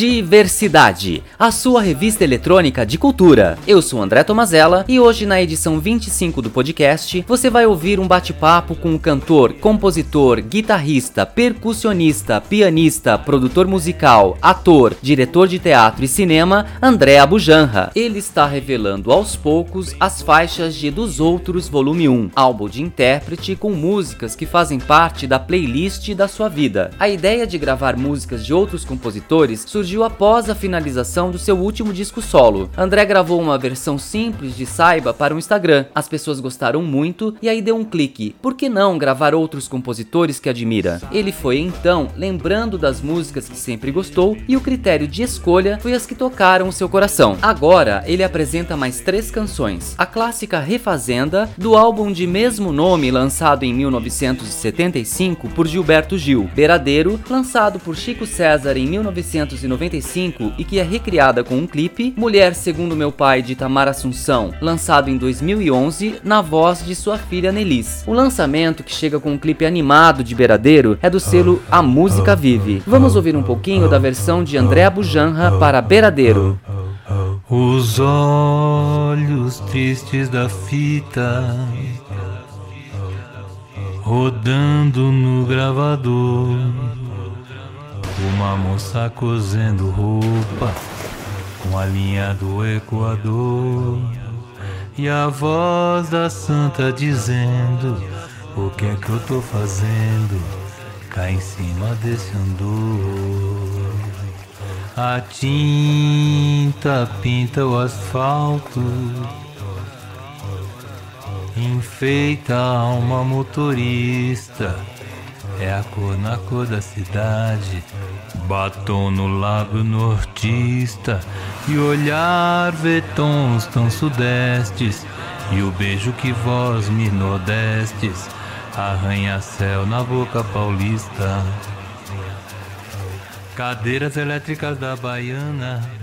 Diversidade, a sua revista eletrônica de cultura. Eu sou André Tomazella e hoje na edição 25 do podcast você vai ouvir um bate-papo com o cantor, compositor, guitarrista, percussionista, pianista, produtor musical, ator, diretor de teatro e cinema, André Abujanra. Ele está revelando aos poucos as faixas de Dos Outros Volume 1, álbum de intérprete com músicas que fazem parte da playlist da sua vida. A ideia de gravar músicas de outros compositores surgiu surgiu após a finalização do seu último disco solo. André gravou uma versão simples de Saiba para o Instagram. As pessoas gostaram muito e aí deu um clique. Por que não gravar outros compositores que admira? Ele foi então lembrando das músicas que sempre gostou e o critério de escolha foi as que tocaram o seu coração. Agora ele apresenta mais três canções: a clássica Refazenda, do álbum de mesmo nome lançado em 1975 por Gilberto Gil, Beiradeiro, lançado por Chico César em 1990 95 e que é recriada com um clipe, Mulher Segundo Meu Pai de Tamar Assunção, lançado em 2011 na voz de sua filha Nelis. O lançamento, que chega com um clipe animado de Beiradeiro, é do selo A Música Vive. Vamos ouvir um pouquinho da versão de André Bujanra para Beiradeiro. Os olhos tristes da fita rodando no gravador uma moça cozendo roupa com a linha do Equador. E a voz da santa dizendo: O que é que eu tô fazendo? Cá em cima desse andor. A tinta pinta o asfalto, enfeita a alma motorista é a cor na cor da cidade. Batom no lábio nortista e olhar vê tons tão sudestes. E o beijo que vós me nordestes arranha-céu na boca paulista. Cadeiras elétricas da Baiana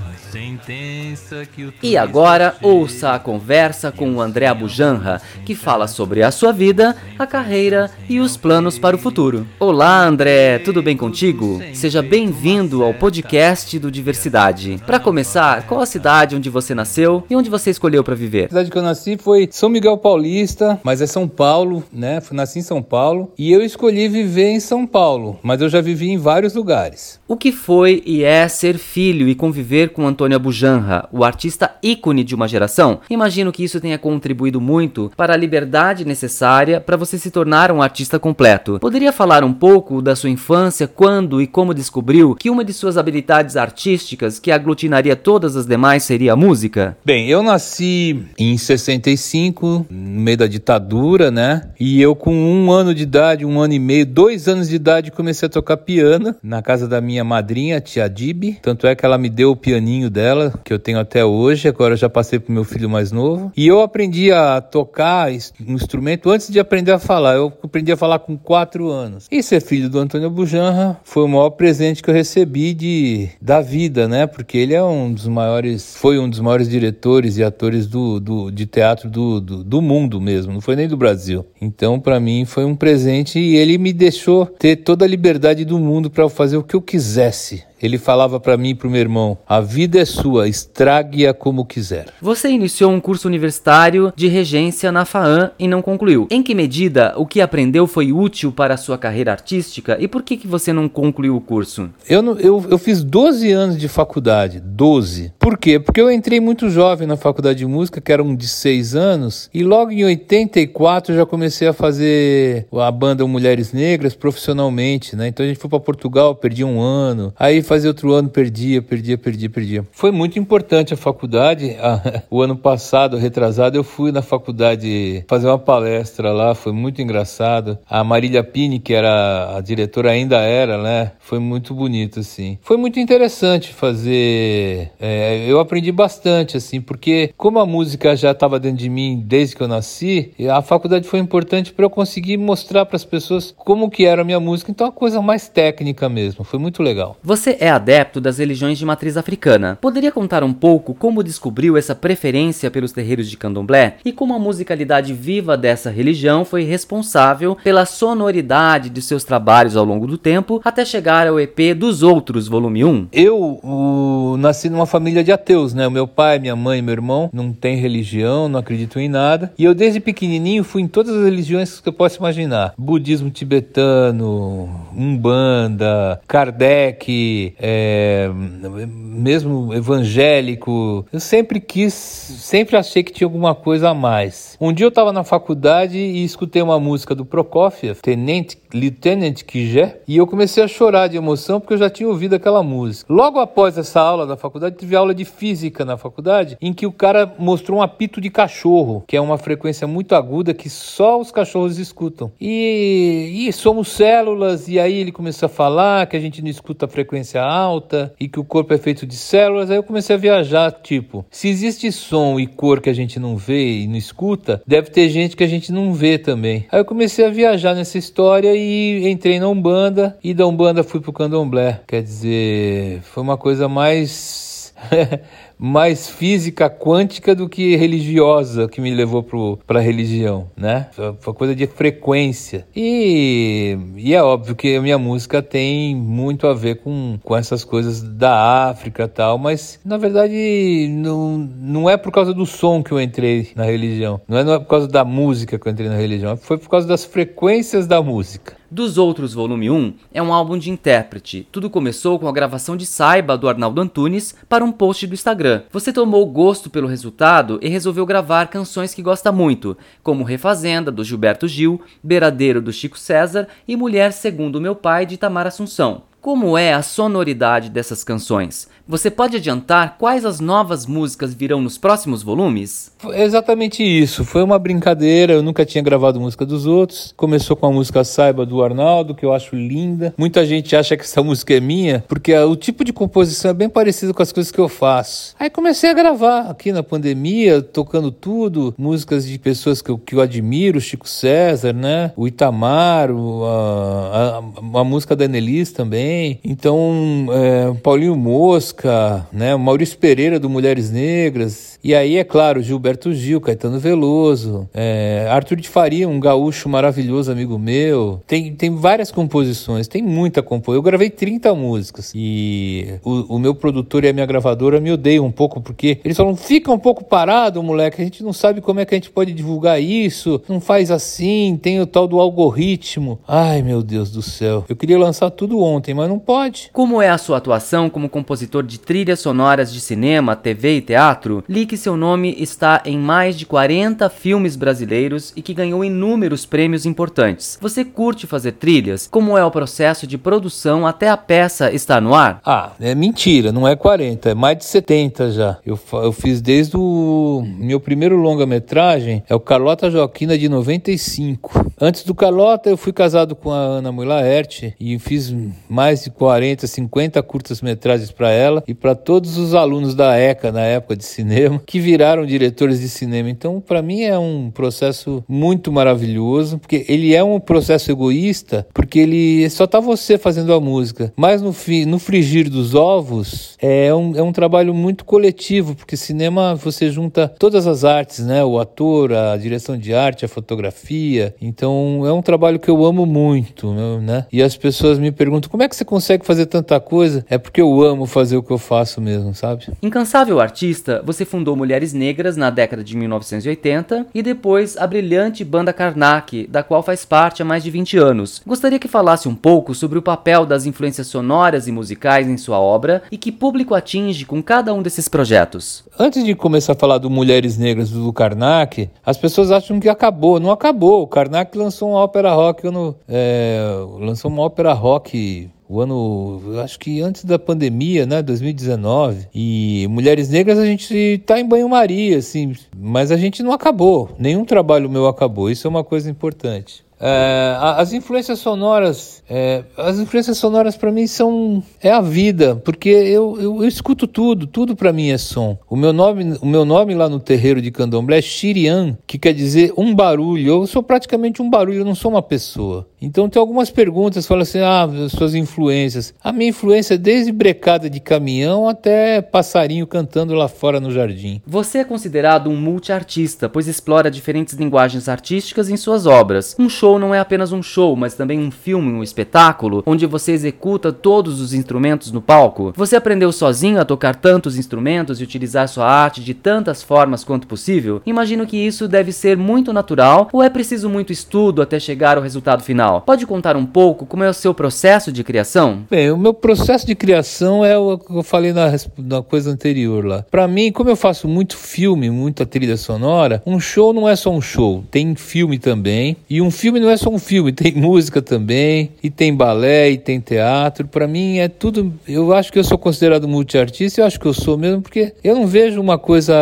e agora ouça a conversa com o André Abujanra, que fala sobre a sua vida, a carreira e os planos para o futuro. Olá, André, tudo bem contigo? Seja bem-vindo ao podcast do Diversidade. Para começar, qual a cidade onde você nasceu e onde você escolheu para viver? A cidade que eu nasci foi São Miguel Paulista, mas é São Paulo, né? Nasci em São Paulo e eu escolhi viver em São Paulo, mas eu já vivi em vários lugares. O que foi e é ser filho e conviver com Antônio Abujanra, o artista ícone de uma geração? Imagino que isso tenha contribuído muito para a liberdade necessária para você se tornar um artista completo. Poderia falar um pouco da sua infância, quando e como descobriu que uma de suas habilidades artísticas que aglutinaria todas as demais seria a música? Bem, eu nasci em 65, no meio da ditadura, né? E eu com um ano de idade, um ano e meio, dois anos de idade, comecei a tocar piano na casa da minha minha madrinha, tia Dib. Tanto é que ela me deu o pianinho dela, que eu tenho até hoje. Agora já passei pro meu filho mais novo. E eu aprendi a tocar um instrumento antes de aprender a falar. Eu aprendi a falar com quatro anos. E ser filho do Antônio Bujanra foi o maior presente que eu recebi de, da vida, né? Porque ele é um dos maiores, foi um dos maiores diretores e atores do, do, de teatro do, do, do mundo mesmo, não foi nem do Brasil. Então, para mim, foi um presente e ele me deixou ter toda a liberdade do mundo para fazer o que eu quisesse ele falava para mim e para o meu irmão: a vida é sua, estrague-a como quiser. Você iniciou um curso universitário de regência na FAAM e não concluiu. Em que medida o que aprendeu foi útil para a sua carreira artística e por que, que você não concluiu o curso? Eu, não, eu, eu fiz 12 anos de faculdade, 12. Por quê? Porque eu entrei muito jovem na faculdade de música, que era um de 6 anos, e logo em 84 eu já comecei a fazer a banda Mulheres Negras profissionalmente, né? Então a gente foi para Portugal, perdi um ano. Aí fazia outro ano, perdia, perdia, perdia, perdia. Foi muito importante a faculdade. o ano passado, retrasado, eu fui na faculdade fazer uma palestra lá, foi muito engraçado. A Marília Pini, que era a diretora, ainda era, né? Foi muito bonito, assim. Foi muito interessante fazer. É, eu aprendi bastante, assim, porque como a música já estava dentro de mim desde que eu nasci, a faculdade foi importante para eu conseguir mostrar para as pessoas como que era a minha música. Então, a coisa mais técnica mesmo. Foi muito legal. Você é adepto das religiões de matriz africana. Poderia contar um pouco como descobriu essa preferência pelos terreiros de candomblé e como a musicalidade viva dessa religião foi responsável pela sonoridade de seus trabalhos ao longo do tempo até chegar ao EP dos Outros, volume 1? Eu o, nasci numa família de ateus, né? O meu pai, minha mãe meu irmão não têm religião, não acreditam em nada. E eu desde pequenininho fui em todas as religiões que eu posso imaginar. Budismo tibetano, Umbanda, Kardec, é, mesmo evangélico. Eu sempre quis, sempre achei que tinha alguma coisa a mais. Um dia eu estava na faculdade e escutei uma música do Prokofiev, Tenente Lieutenant Kijé, e eu comecei a chorar de emoção porque eu já tinha ouvido aquela música. Logo após essa aula da faculdade, tive aula de física na faculdade, em que o cara mostrou um apito de cachorro, que é uma frequência muito aguda que só os cachorros escutam. E, e somos células, e aí ele começou a falar que a gente não escuta a frequência alta e que o corpo é feito de células. Aí eu comecei a viajar, tipo, se existe som e cor que a gente não vê e não escuta, deve ter gente que a gente não vê também. Aí eu comecei a viajar nessa história e entrei na Umbanda e da Umbanda fui pro Candomblé. Quer dizer, foi uma coisa mais mais física quântica do que religiosa que me levou para a religião, né? Foi coisa de frequência. E, e é óbvio que a minha música tem muito a ver com, com essas coisas da África e tal, mas na verdade não, não é por causa do som que eu entrei na religião, não é, não é por causa da música que eu entrei na religião, foi por causa das frequências da música. Dos Outros Volume 1 é um álbum de intérprete. Tudo começou com a gravação de Saiba do Arnaldo Antunes para um post do Instagram. Você tomou gosto pelo resultado e resolveu gravar canções que gosta muito, como Refazenda do Gilberto Gil, Beiradeiro do Chico César e Mulher Segundo Meu Pai de Tamar Assunção. Como é a sonoridade dessas canções? Você pode adiantar quais as novas músicas virão nos próximos volumes? Exatamente isso. Foi uma brincadeira. Eu nunca tinha gravado música dos outros. Começou com a música Saiba do Arnaldo, que eu acho linda. Muita gente acha que essa música é minha, porque o tipo de composição é bem parecido com as coisas que eu faço. Aí comecei a gravar aqui na pandemia, tocando tudo, músicas de pessoas que eu, que eu admiro, Chico César, né? O Itamar, a, a, a música da Nelis também. Então, é, Paulinho Mosca, né? Maurício Pereira do Mulheres Negras. E aí, é claro, Gilberto Gil, Caetano Veloso, é, Arthur de Faria, um gaúcho maravilhoso, amigo meu. Tem, tem várias composições, tem muita composição. Eu gravei 30 músicas. E o, o, meu produtor e a minha gravadora me odeiam um pouco, porque eles falam: fica um pouco parado, moleque, a gente não sabe como é que a gente pode divulgar isso, não faz assim, tem o tal do algoritmo. Ai, meu Deus do céu. Eu queria lançar tudo ontem, mas não pode. Como é a sua atuação como compositor de trilhas sonoras de cinema, TV e teatro? Li que seu nome está em mais de 40 filmes brasileiros e que ganhou inúmeros prêmios importantes. Você curte fazer trilhas? Como é o processo de produção até a peça estar no ar? Ah, é mentira, não é 40, é mais de 70 já. Eu, eu fiz desde o meu primeiro longa-metragem, é o Carlota Joaquina de 95. Antes do Carlota, eu fui casado com a Ana Mulaert e fiz mais de 40, 50 curtas-metragens para ela e para todos os alunos da ECA na época de cinema que viraram diretores de cinema. Então, para mim é um processo muito maravilhoso, porque ele é um processo egoísta, porque ele só tá você fazendo a música. Mas no, fi, no frigir dos ovos é um, é um trabalho muito coletivo, porque cinema você junta todas as artes, né? O ator, a direção de arte, a fotografia. Então é um trabalho que eu amo muito, né? E as pessoas me perguntam como é que você consegue fazer tanta coisa? É porque eu amo fazer o que eu faço mesmo, sabe? Incansável artista, você fundou Mulheres Negras na década de 1980 e depois a brilhante banda Karnak, da qual faz parte há mais de 20 anos. Gostaria que falasse um pouco sobre o papel das influências sonoras e musicais em sua obra e que público atinge com cada um desses projetos. Antes de começar a falar do Mulheres Negras do Karnak, as pessoas acham que acabou. Não acabou. O Karnak lançou uma ópera rock, é, lançou uma ópera rock o ano, acho que antes da pandemia, né, 2019. E Mulheres Negras a gente tá em banho-maria, assim, mas a gente não acabou. Nenhum trabalho meu acabou. Isso é uma coisa importante. É, as influências sonoras, é, as influências sonoras para mim são é a vida, porque eu, eu, eu escuto tudo, tudo para mim é som. O meu nome, o meu nome lá no terreiro de Candomblé é Shirian, que quer dizer um barulho. Eu sou praticamente um barulho, eu não sou uma pessoa. Então tem algumas perguntas, fala assim, ah, suas influências. A minha influência é desde brecada de caminhão até passarinho cantando lá fora no jardim. Você é considerado um multiartista, pois explora diferentes linguagens artísticas em suas obras. Um show não é apenas um show, mas também um filme, um espetáculo, onde você executa todos os instrumentos no palco. Você aprendeu sozinho a tocar tantos instrumentos e utilizar sua arte de tantas formas quanto possível? Imagino que isso deve ser muito natural ou é preciso muito estudo até chegar ao resultado final? Pode contar um pouco como é o seu processo de criação? Bem, o meu processo de criação é o que eu falei na, na coisa anterior lá. Para mim, como eu faço muito filme, muita trilha sonora, um show não é só um show, tem filme também. E um filme não é só um filme, tem música também, e tem balé, e tem teatro. Para mim é tudo. Eu acho que eu sou considerado multiartista, eu acho que eu sou mesmo, porque eu não vejo uma coisa.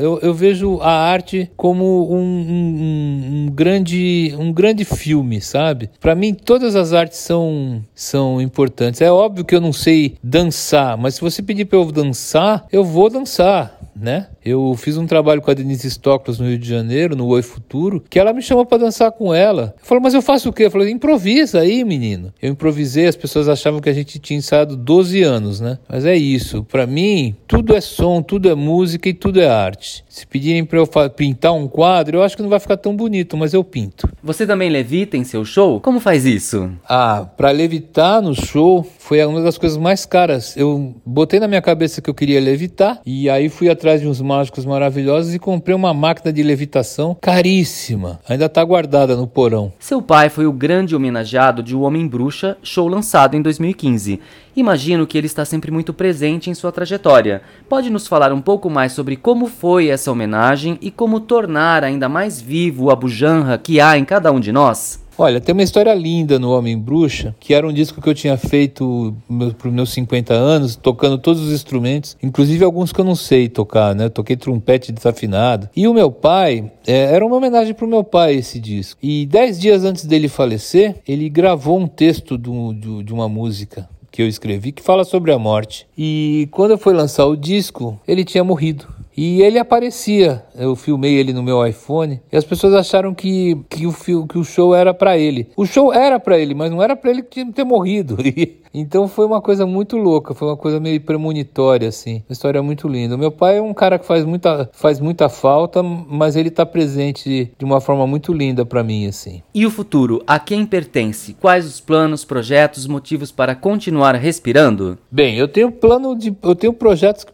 Eu, eu vejo a arte como um, um, um grande, um grande filme, sabe? Para mim, todas as artes são, são importantes. É óbvio que eu não sei dançar, mas se você pedir para eu dançar, eu vou dançar né? Eu fiz um trabalho com a Denise Stoklos no Rio de Janeiro, no Oi Futuro, que ela me chamou para dançar com ela. Eu falei, mas eu faço o quê? Eu falei, improvisa aí, menino. Eu improvisei, as pessoas achavam que a gente tinha ensaiado 12 anos, né? Mas é isso. Para mim, tudo é som, tudo é música e tudo é arte. Se pedirem para eu pintar um quadro, eu acho que não vai ficar tão bonito, mas eu pinto. Você também levita em seu show? Como faz isso? Ah, para levitar no show foi uma das coisas mais caras. Eu botei na minha cabeça que eu queria levitar e aí fui atrás de uns mágicos maravilhosos e comprei uma máquina de levitação caríssima. Ainda está guardada no porão. Seu pai foi o grande homenageado de O Homem Bruxa, show lançado em 2015. Imagino que ele está sempre muito presente em sua trajetória. Pode nos falar um pouco mais sobre como foi essa homenagem e como tornar ainda mais vivo a bujanra que há em cada um de nós? Olha, tem uma história linda no Homem Bruxa, que era um disco que eu tinha feito para os meus 50 anos, tocando todos os instrumentos, inclusive alguns que eu não sei tocar, né? toquei trompete desafinado. E o meu pai, é, era uma homenagem para o meu pai esse disco. E dez dias antes dele falecer, ele gravou um texto do, de uma música que eu escrevi que fala sobre a morte. E quando eu fui lançar o disco, ele tinha morrido. E ele aparecia, eu filmei ele no meu iPhone, e as pessoas acharam que, que, o, que o show era para ele. O show era para ele, mas não era para ele ter morrido. então foi uma coisa muito louca, foi uma coisa meio premonitória, assim. Uma história muito linda. O meu pai é um cara que faz muita, faz muita falta, mas ele tá presente de uma forma muito linda para mim, assim. E o futuro, a quem pertence? Quais os planos, projetos, motivos para continuar respirando? Bem, eu tenho plano de. Eu tenho projetos que,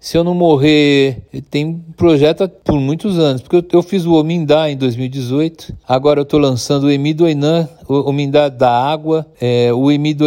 se eu não morrer tem projeto por muitos anos, porque eu, eu fiz o Omindá em 2018, agora eu estou lançando o Emi do Ainan, o Omindá da água, é, o Emi do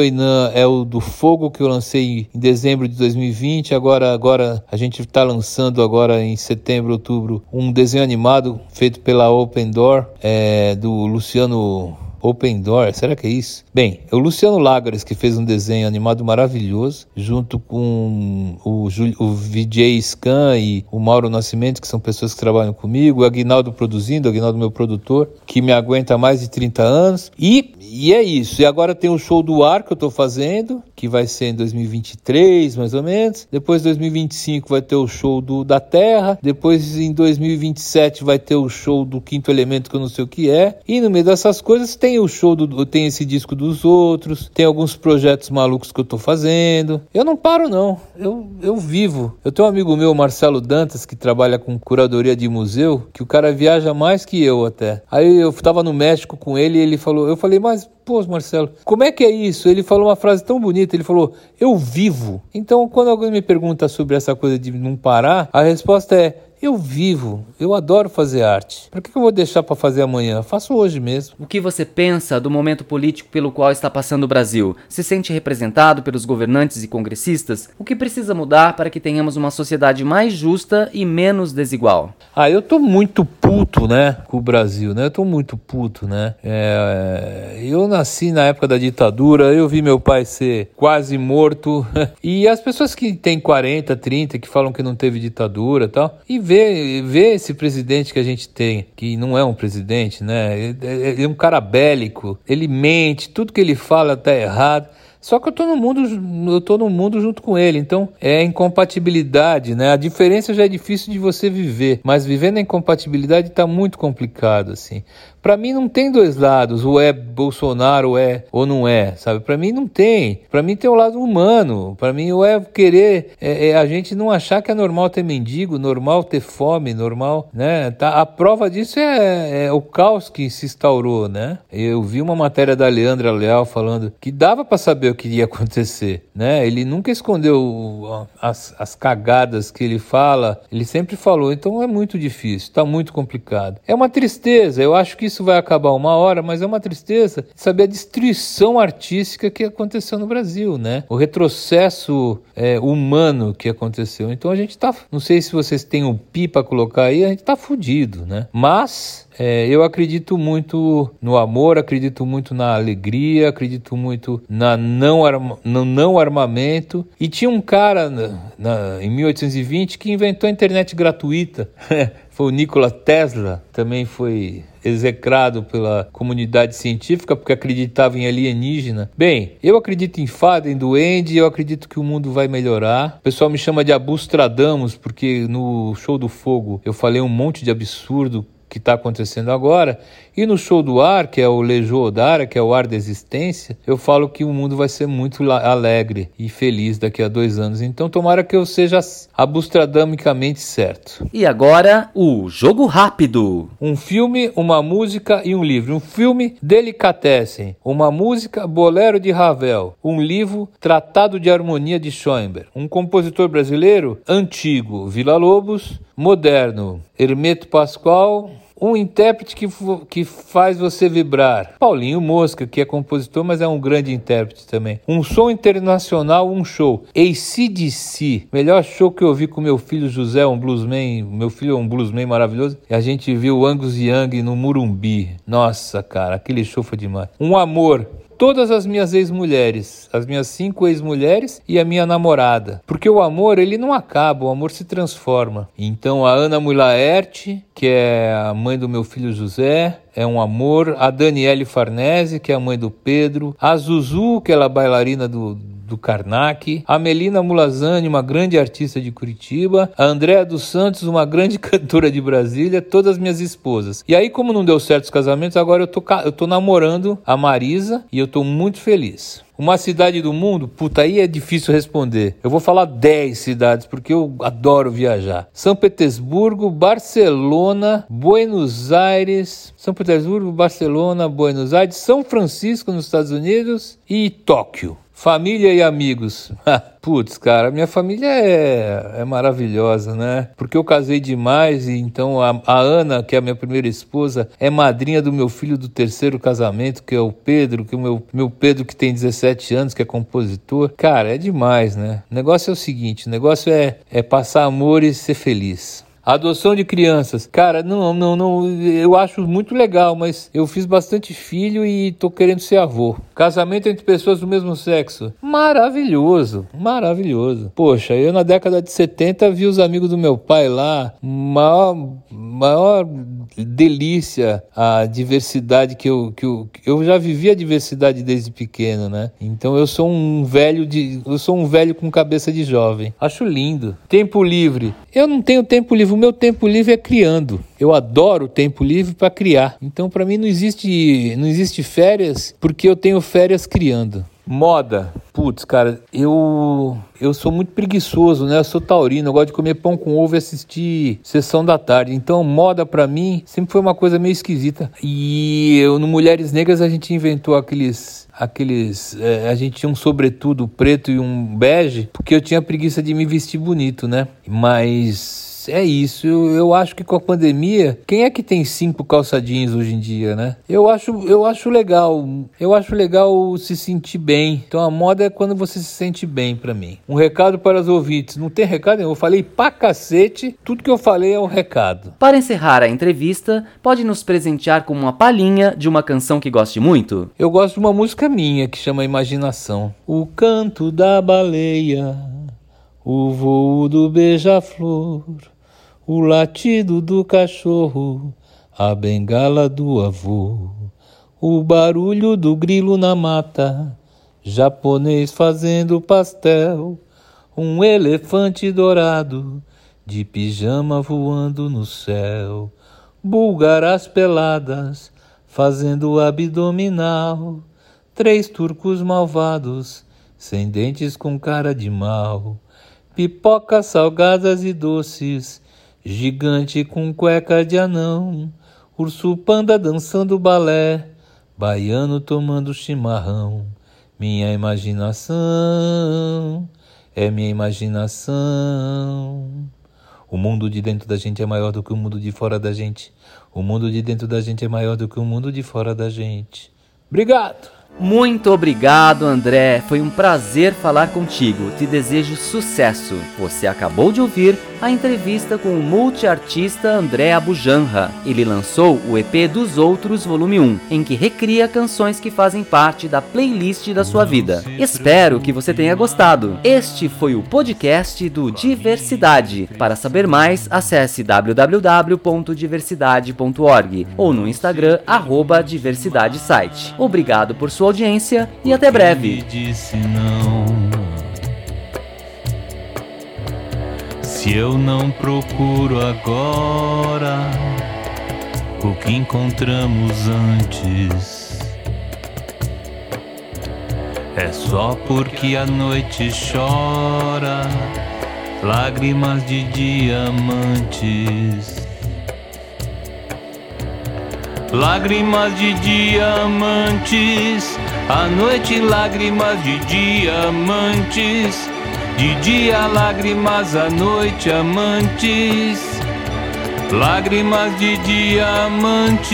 É o do fogo que eu lancei em dezembro de 2020, agora, agora a gente está lançando agora em setembro, outubro, um desenho animado feito pela Open Door, é, do Luciano Open Door, será que é isso? Bem, é o Luciano Lagares que fez um desenho animado maravilhoso, junto com o, o VJ Scan e o Mauro Nascimento, que são pessoas que trabalham comigo, o Aguinaldo produzindo, o Aguinaldo meu produtor, que me aguenta há mais de 30 anos. E, e é isso. E agora tem o show do ar que eu estou fazendo, que vai ser em 2023, mais ou menos. Depois, 2025, vai ter o show do, da Terra. Depois, em 2027, vai ter o show do Quinto Elemento, que eu não sei o que é. E no meio dessas coisas, tem o show do. tem esse disco dos outros, tem alguns projetos malucos que eu tô fazendo. Eu não paro, não. Eu, eu vivo. Eu tenho um amigo meu, Marcelo Dantas, que trabalha com curadoria de museu, que o cara viaja mais que eu até. Aí eu tava no México com ele e ele falou. Eu falei, mas Pô, Marcelo, como é que é isso? Ele falou uma frase tão bonita, ele falou, eu vivo. Então, quando alguém me pergunta sobre essa coisa de não parar, a resposta é, Eu vivo, eu adoro fazer arte. Por que eu vou deixar para fazer amanhã? faço hoje mesmo. O que você pensa do momento político pelo qual está passando o Brasil? Se sente representado pelos governantes e congressistas? O que precisa mudar para que tenhamos uma sociedade mais justa e menos desigual? Ah, eu tô muito puto, né, com o Brasil, né? Eu tô muito puto, né? É, eu nasci na época da ditadura, eu vi meu pai ser quase morto e as pessoas que têm 40, 30, que falam que não teve ditadura, tal, e vê, vê esse presidente que a gente tem, que não é um presidente, né? Ele é um cara bélico, ele mente, tudo que ele fala tá errado. Só que eu tô no mundo, eu tô no mundo junto com ele, então é incompatibilidade, né? A diferença já é difícil de você viver, mas vivendo a incompatibilidade está muito complicado assim. Para mim não tem dois lados, ou é Bolsonaro ou é ou não é, sabe? Para mim não tem. Para mim tem o um lado humano. Para mim ou é querer é, é, a gente não achar que é normal ter mendigo, normal ter fome, normal, né? Tá, a prova disso é, é o caos que se instaurou, né? Eu vi uma matéria da Leandra Leal falando que dava para saber o que ia acontecer, né? Ele nunca escondeu as, as cagadas que ele fala, ele sempre falou. Então é muito difícil, está muito complicado. É uma tristeza. Eu acho que isso vai acabar uma hora, mas é uma tristeza saber a destruição artística que aconteceu no Brasil, né? O retrocesso é, humano que aconteceu. Então a gente tá, não sei se vocês têm um pi para colocar aí, a gente tá fudido, né? Mas é, eu acredito muito no amor, acredito muito na alegria, acredito muito na não arma, no não armamento. E tinha um cara na, na, em 1820 que inventou a internet gratuita. foi o Nikola Tesla, também foi execrado pela comunidade científica porque acreditava em alienígena. Bem, eu acredito em fada, em duende, eu acredito que o mundo vai melhorar. O pessoal me chama de Abustradamus porque no show do fogo eu falei um monte de absurdo que está acontecendo agora. E no show do ar, que é o Lejo Odara, que é o ar da existência, eu falo que o mundo vai ser muito alegre e feliz daqui a dois anos. Então tomara que eu seja abustradamicamente certo. E agora, o Jogo Rápido. Um filme, uma música e um livro. Um filme, Delicatessen. Uma música, Bolero de Ravel. Um livro, Tratado de Harmonia de Schoenberg. Um compositor brasileiro, antigo, Vila Lobos. Moderno, Hermeto Pascoal, um intérprete que, que faz você vibrar. Paulinho Mosca, que é compositor, mas é um grande intérprete também. Um som internacional, um show. ACDC, melhor show que eu vi com meu filho José, um bluesman. Meu filho é um bluesman maravilhoso. E a gente viu Angus Young no Murumbi. Nossa, cara, aquele show foi demais. Um amor, todas as minhas ex-mulheres, as minhas cinco ex-mulheres e a minha namorada. Porque o amor, ele não acaba, o amor se transforma. Então a Ana Mulaert, que é a mãe do meu filho José, é um amor. A Daniele Farnese, que é a mãe do Pedro. A Zuzu, que é a bailarina do, do Karnak, a Melina Mulazani, uma grande artista de Curitiba, a Andréa dos Santos, uma grande cantora de Brasília, todas minhas esposas. E aí, como não deu certo os casamentos, agora eu tô, eu tô namorando a Marisa e eu tô muito feliz. Uma cidade do mundo? Puta, aí é difícil responder. Eu vou falar 10 cidades porque eu adoro viajar. São Petersburgo, Barcelona, Buenos Aires, São Petersburgo, Barcelona, Buenos Aires, São Francisco nos Estados Unidos e Tóquio. Família e amigos. Putz, cara, minha família é, é maravilhosa, né? Porque eu casei demais e então a, a, Ana, que é a minha primeira esposa, é madrinha do meu filho do terceiro casamento, que é o Pedro, que é o meu, meu Pedro que tem 17 anos, que é compositor. Cara, é demais, né? O negócio é o seguinte, o negócio é, é passar amor e ser feliz. Adoção de crianças. Cara, não, não, não, eu acho muito legal, mas eu fiz bastante filho e tô querendo ser avô. Casamento entre pessoas do mesmo sexo. Maravilhoso, maravilhoso. Poxa, eu na década de 70 vi os amigos do meu pai lá, maior, maior delícia a diversidade que eu, que eu, eu já vivi a diversidade desde pequeno, né? Então eu sou um velho de, eu sou um velho com cabeça de jovem. Acho lindo. Tempo livre. Eu não tenho tempo livre, meu tempo livre é criando. Eu adoro o tempo livre para criar. Então para mim não existe não existe férias porque eu tenho férias criando. Moda. Putz, cara, eu eu sou muito preguiçoso, né? Eu sou taurino, eu gosto de comer pão com ovo e assistir sessão da tarde. Então, moda para mim sempre foi uma coisa meio esquisita. E eu, no Mulheres Negras a gente inventou aqueles aqueles é, a gente tinha um sobretudo preto e um bege, porque eu tinha preguiça de me vestir bonito, né? Mas é isso. Eu, eu acho que com a pandemia, quem é que tem cinco calçadinhos hoje em dia, né? Eu acho, eu acho legal. Eu acho legal se sentir bem. Então a moda é quando você se sente bem para mim. Um recado para os ouvintes. Não tem recado Eu falei pra cacete. Tudo que eu falei é um recado. Para encerrar a entrevista, pode nos presentear com uma palhinha de uma canção que goste muito? Eu gosto de uma música minha que chama Imaginação. O canto da baleia, o voo do beija-flor, o latido do cachorro, a bengala do avô, o barulho do grilo na mata, japonês fazendo pastel, um elefante dourado de pijama voando no céu, búlgaras peladas fazendo abdominal, três turcos malvados, sem dentes com cara de mal, pipocas salgadas e doces, gigante com cueca de anão, urso panda dançando balé, baiano tomando chimarrão. Minha imaginação é minha imaginação. O mundo de dentro da gente é maior do que o mundo de fora da gente. O mundo de dentro da gente é maior do que o mundo de fora da gente. Obrigado! Muito obrigado, André. Foi um prazer falar contigo. Te desejo sucesso. Você acabou de ouvir a entrevista com o multiartista André Abujanra. Ele lançou o EP dos Outros Volume 1, em que recria canções que fazem parte da playlist da sua vida. Espero que você tenha gostado. Este foi o podcast do Diversidade. Para saber mais, acesse www.diversidade.org ou no Instagram Diversidade Site. Obrigado por sua audiência e até breve. Se eu não procuro agora o que encontramos antes, é só porque a noite chora lágrimas de diamantes. Lágrimas de diamantes, à noite lágrimas de diamantes, de dia lágrimas, à noite amantes, lágrimas de diamantes.